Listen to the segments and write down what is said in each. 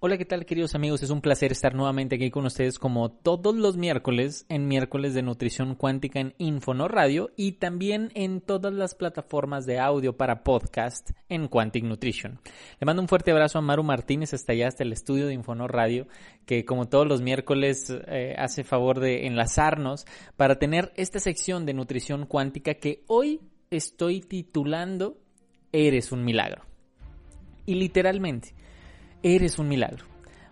Hola, ¿qué tal queridos amigos? Es un placer estar nuevamente aquí con ustedes como todos los miércoles en miércoles de nutrición cuántica en Infono Radio y también en todas las plataformas de audio para podcast en Quantic Nutrition. Le mando un fuerte abrazo a Maru Martínez hasta allá, hasta el estudio de Infono Radio, que como todos los miércoles eh, hace favor de enlazarnos para tener esta sección de nutrición cuántica que hoy estoy titulando Eres un milagro. Y literalmente, eres un milagro.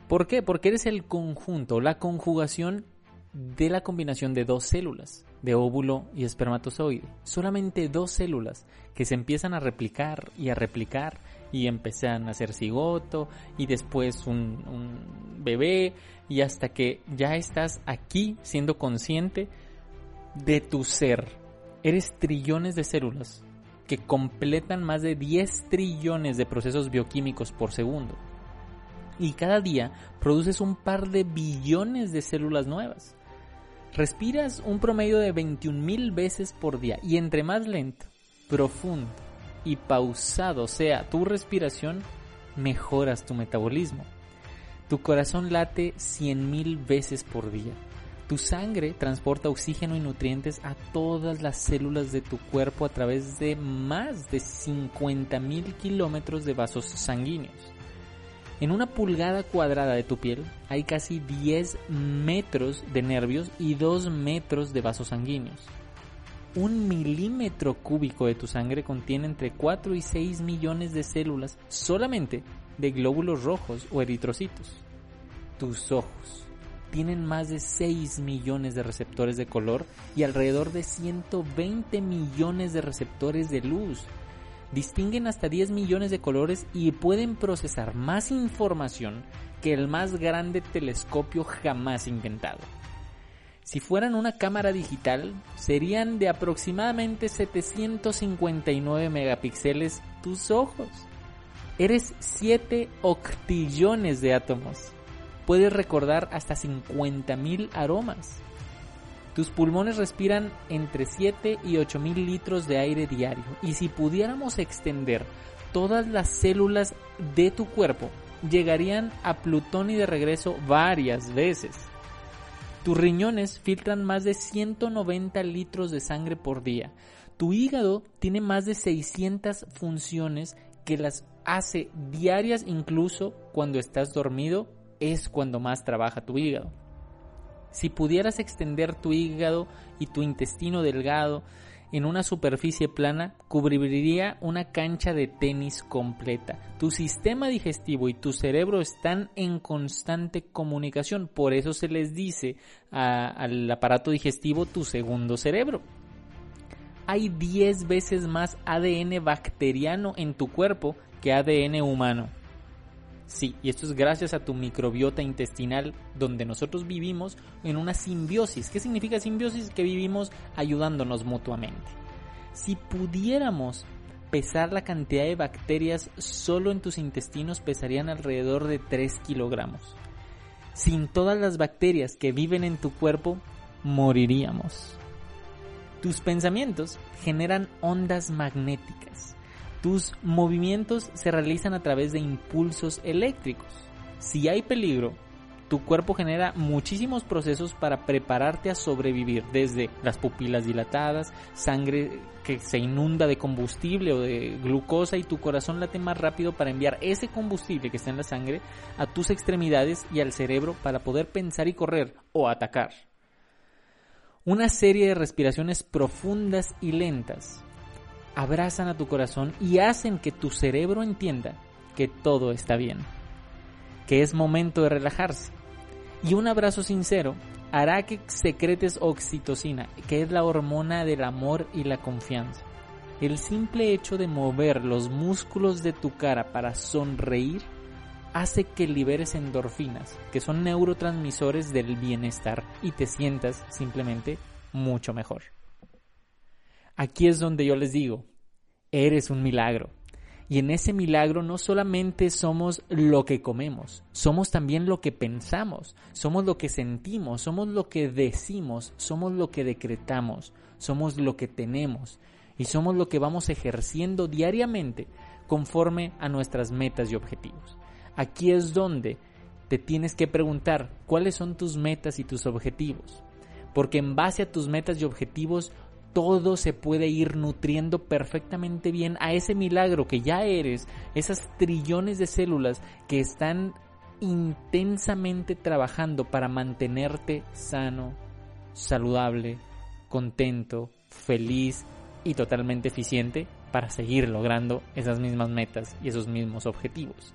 ¿Por qué? Porque eres el conjunto, la conjugación de la combinación de dos células, de óvulo y espermatozoide. Solamente dos células que se empiezan a replicar y a replicar y empiezan a hacer cigoto y después un, bebé y hasta que ya estás aquí siendo consciente de tu ser. Eres trillones de células que completan más de 10 trillones de procesos bioquímicos por segundo y cada día produces un par de billones de células nuevas. Respiras un promedio de 21 mil veces por día y entre más lento, profundo y pausado sea tu respiración, mejoras tu metabolismo. Tu corazón late 100 mil veces por día. Tu sangre transporta oxígeno y nutrientes a todas las células de tu cuerpo a través de más de 50 mil kilómetros de vasos sanguíneos. En una pulgada cuadrada de tu piel hay casi 10 metros de nervios y 2 metros de vasos sanguíneos. Un milímetro cúbico de tu sangre contiene entre 4 y 6 millones de células solamente de glóbulos rojos o eritrocitos. Tus ojos tienen más de 6 millones de receptores de color y alrededor de 120 millones de receptores de luz distinguen hasta 10 millones de colores y pueden procesar más información que el más grande telescopio jamás inventado. Si fueran una cámara digital, serían de aproximadamente 759 megapíxeles tus ojos. Eres 7 octillones de átomos. Puedes recordar hasta 50.000 aromas. Tus pulmones respiran entre 7 y 8 mil litros de aire diario. Y si pudiéramos extender todas las células de tu cuerpo, llegarían a Plutón y de regreso varias veces. Tus riñones filtran más de 190 litros de sangre por día. Tu hígado tiene más de 600 funciones que las hace diarias incluso cuando estás dormido, es cuando más trabaja tu hígado. Si pudieras extender tu hígado y tu intestino delgado en una superficie plana, cubriría una cancha de tenis completa. Tu sistema digestivo y tu cerebro están en constante comunicación, por eso se les dice al aparato digestivo tu segundo cerebro. Hay 10 veces más ADN bacteriano en tu cuerpo que ADN humano. Sí, y esto es gracias a tu microbiota intestinal donde nosotros vivimos en una simbiosis. ¿Qué significa simbiosis? Que vivimos ayudándonos mutuamente. Si pudiéramos pesar la cantidad de bacterias solo en tus intestinos pesarían alrededor de 3 kilogramos. Sin todas las bacterias que viven en tu cuerpo, moriríamos. Tus pensamientos generan ondas magnéticas tus movimientos se realizan a través de impulsos eléctricos. Si hay peligro, tu cuerpo genera muchísimos procesos para prepararte a sobrevivir, desde las pupilas dilatadas, sangre que se inunda de combustible o de glucosa y tu corazón late más rápido para enviar ese combustible que está en la sangre a tus extremidades y al cerebro para poder pensar y correr o atacar. Una serie de respiraciones profundas y lentas abrazan a tu corazón y hacen que tu cerebro entienda que todo está bien, que es momento de relajarse. Y un abrazo sincero hará que secretes oxitocina, que es la hormona del amor y la confianza. El simple hecho de mover los músculos de tu cara para sonreír hace que liberes endorfinas, que son neurotransmisores del bienestar, y te sientas simplemente mucho mejor. Aquí es donde yo les digo, eres un milagro. Y en ese milagro no solamente somos lo que comemos, somos también lo que pensamos, somos lo que sentimos, somos lo que decimos, somos lo que decretamos, somos lo que tenemos y somos lo que vamos ejerciendo diariamente conforme a nuestras metas y objetivos. Aquí es donde te tienes que preguntar cuáles son tus metas y tus objetivos. Porque en base a tus metas y objetivos, todo se puede ir nutriendo perfectamente bien a ese milagro que ya eres, esas trillones de células que están intensamente trabajando para mantenerte sano, saludable, contento, feliz y totalmente eficiente para seguir logrando esas mismas metas y esos mismos objetivos.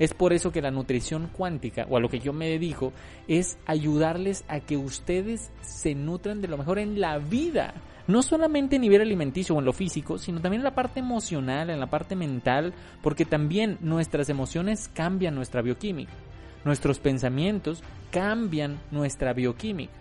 Es por eso que la nutrición cuántica, o a lo que yo me dedico, es ayudarles a que ustedes se nutran de lo mejor en la vida. No solamente a nivel alimenticio o en lo físico, sino también en la parte emocional, en la parte mental, porque también nuestras emociones cambian nuestra bioquímica. Nuestros pensamientos cambian nuestra bioquímica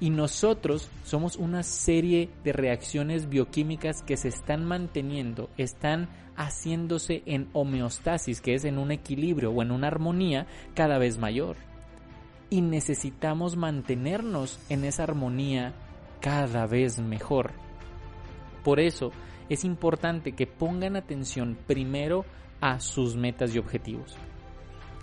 y nosotros somos una serie de reacciones bioquímicas que se están manteniendo, están haciéndose en homeostasis, que es en un equilibrio o en una armonía cada vez mayor. Y necesitamos mantenernos en esa armonía cada vez mejor. Por eso es importante que pongan atención primero a sus metas y objetivos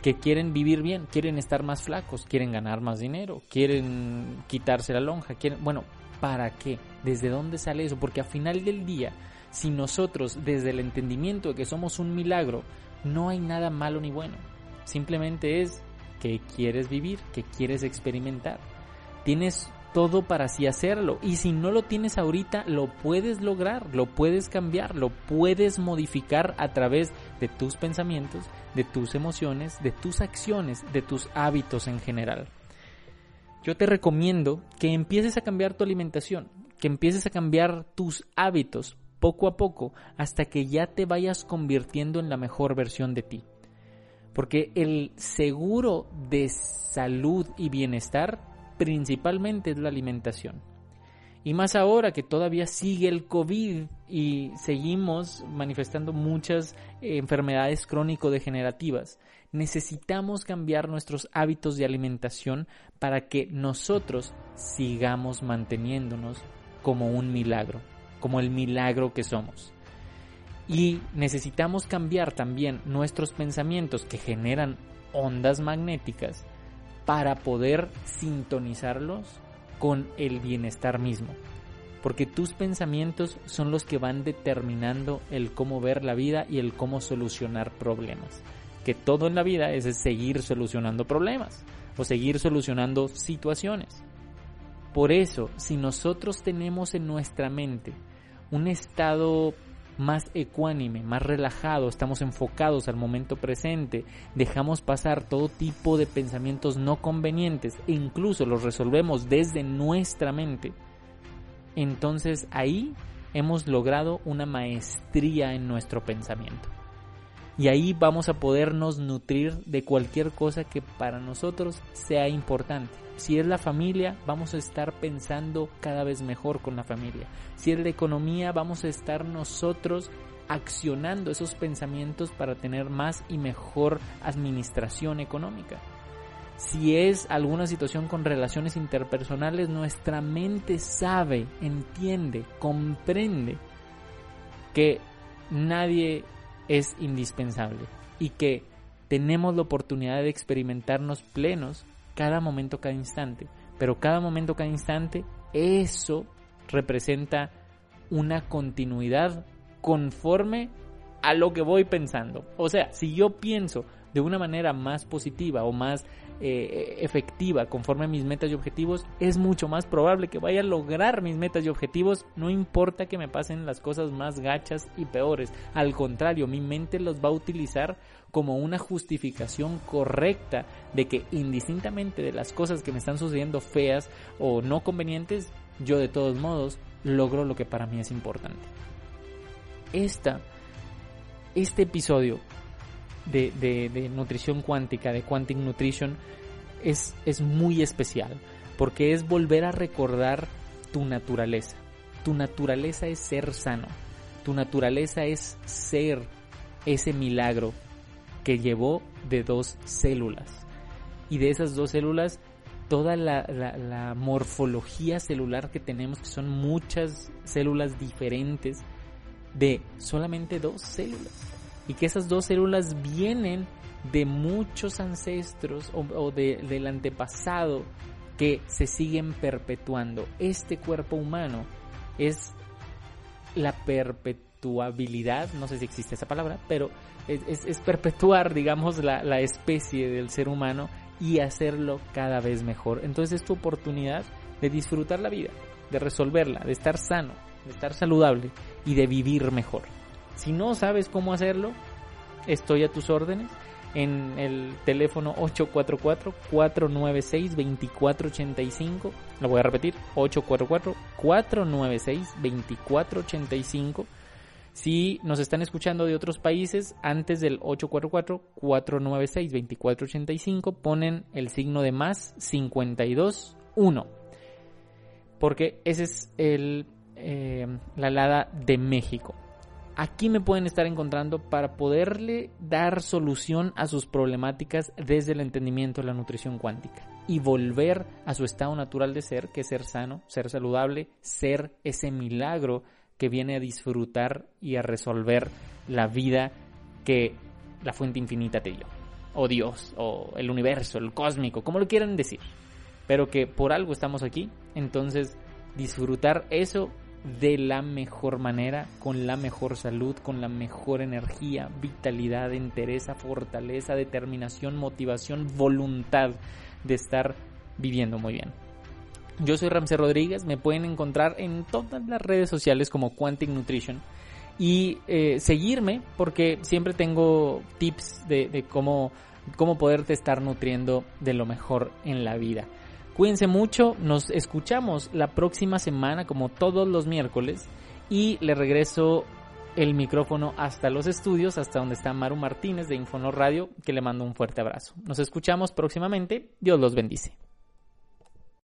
que quieren vivir bien, quieren estar más flacos, quieren ganar más dinero, quieren quitarse la lonja, quieren, bueno, ¿para qué? ¿Desde dónde sale eso? Porque al final del día, si nosotros desde el entendimiento de que somos un milagro, no hay nada malo ni bueno. Simplemente es que quieres vivir, que quieres experimentar. Tienes todo para así hacerlo. Y si no lo tienes ahorita, lo puedes lograr, lo puedes cambiar, lo puedes modificar a través de tus pensamientos, de tus emociones, de tus acciones, de tus hábitos en general. Yo te recomiendo que empieces a cambiar tu alimentación, que empieces a cambiar tus hábitos poco a poco hasta que ya te vayas convirtiendo en la mejor versión de ti. Porque el seguro de salud y bienestar principalmente es la alimentación. Y más ahora que todavía sigue el COVID y seguimos manifestando muchas eh, enfermedades crónico-degenerativas, necesitamos cambiar nuestros hábitos de alimentación para que nosotros sigamos manteniéndonos como un milagro, como el milagro que somos. Y necesitamos cambiar también nuestros pensamientos que generan ondas magnéticas para poder sintonizarlos con el bienestar mismo. Porque tus pensamientos son los que van determinando el cómo ver la vida y el cómo solucionar problemas. Que todo en la vida es seguir solucionando problemas o seguir solucionando situaciones. Por eso, si nosotros tenemos en nuestra mente un estado más ecuánime, más relajado, estamos enfocados al momento presente, dejamos pasar todo tipo de pensamientos no convenientes e incluso los resolvemos desde nuestra mente, entonces ahí hemos logrado una maestría en nuestro pensamiento. Y ahí vamos a podernos nutrir de cualquier cosa que para nosotros sea importante. Si es la familia, vamos a estar pensando cada vez mejor con la familia. Si es la economía, vamos a estar nosotros accionando esos pensamientos para tener más y mejor administración económica. Si es alguna situación con relaciones interpersonales, nuestra mente sabe, entiende, comprende que nadie es indispensable y que tenemos la oportunidad de experimentarnos plenos cada momento, cada instante. Pero cada momento, cada instante, eso representa una continuidad conforme a lo que voy pensando. O sea, si yo pienso de una manera más positiva o más eh, efectiva conforme a mis metas y objetivos, es mucho más probable que vaya a lograr mis metas y objetivos, no importa que me pasen las cosas más gachas y peores. Al contrario, mi mente los va a utilizar como una justificación correcta de que indistintamente de las cosas que me están sucediendo feas o no convenientes, yo de todos modos logro lo que para mí es importante. Este episodio de, de, nutrición cuántica, de Quantic Nutrition, es, es muy especial porque es volver a recordar tu naturaleza. Tu naturaleza es ser sano. Tu naturaleza es ser ese milagro que llevó de dos células. Y de esas dos células, toda la, morfología celular que tenemos, que son muchas células diferentes, de solamente dos células. Y que esas dos células vienen de muchos ancestros o, del antepasado que se siguen perpetuando. Este cuerpo humano es la perpetuabilidad, no sé si existe esa palabra, pero es, perpetuar, digamos, la, la especie del ser humano y hacerlo cada vez mejor. Entonces es tu oportunidad de disfrutar la vida, de resolverla, de estar sano, de estar saludable y de vivir mejor. Si no sabes cómo hacerlo, estoy a tus órdenes en el teléfono 844-496-2485. Lo voy a repetir, 844-496-2485. Si nos están escuchando de otros países, antes del 844-496-2485 ponen el signo de más 521. Porque ese es el, eh, la alada de México. Aquí me pueden estar encontrando para poderle dar solución a sus problemáticas desde el entendimiento de la nutrición cuántica y volver a su estado natural de ser, que es ser sano, ser saludable, ser ese milagro que viene a disfrutar y a resolver la vida que la fuente infinita te dio, o Dios, o el universo, el cósmico, como lo quieran decir, pero que por algo estamos aquí, entonces disfrutar eso de la mejor manera, con la mejor salud, con la mejor energía, vitalidad, entereza, fortaleza, determinación, motivación, voluntad de estar viviendo muy bien. Yo soy Ramsey Rodríguez, me pueden encontrar en todas las redes sociales como Quantic Nutrition y eh, seguirme porque siempre tengo tips de, cómo, cómo poderte estar nutriendo de lo mejor en la vida. Cuídense mucho, nos escuchamos la próxima semana como todos los miércoles y le regreso el micrófono hasta los estudios, hasta donde está Maru Martínez de Infonor Radio, que le mando un fuerte abrazo. Nos escuchamos próximamente, Dios los bendice.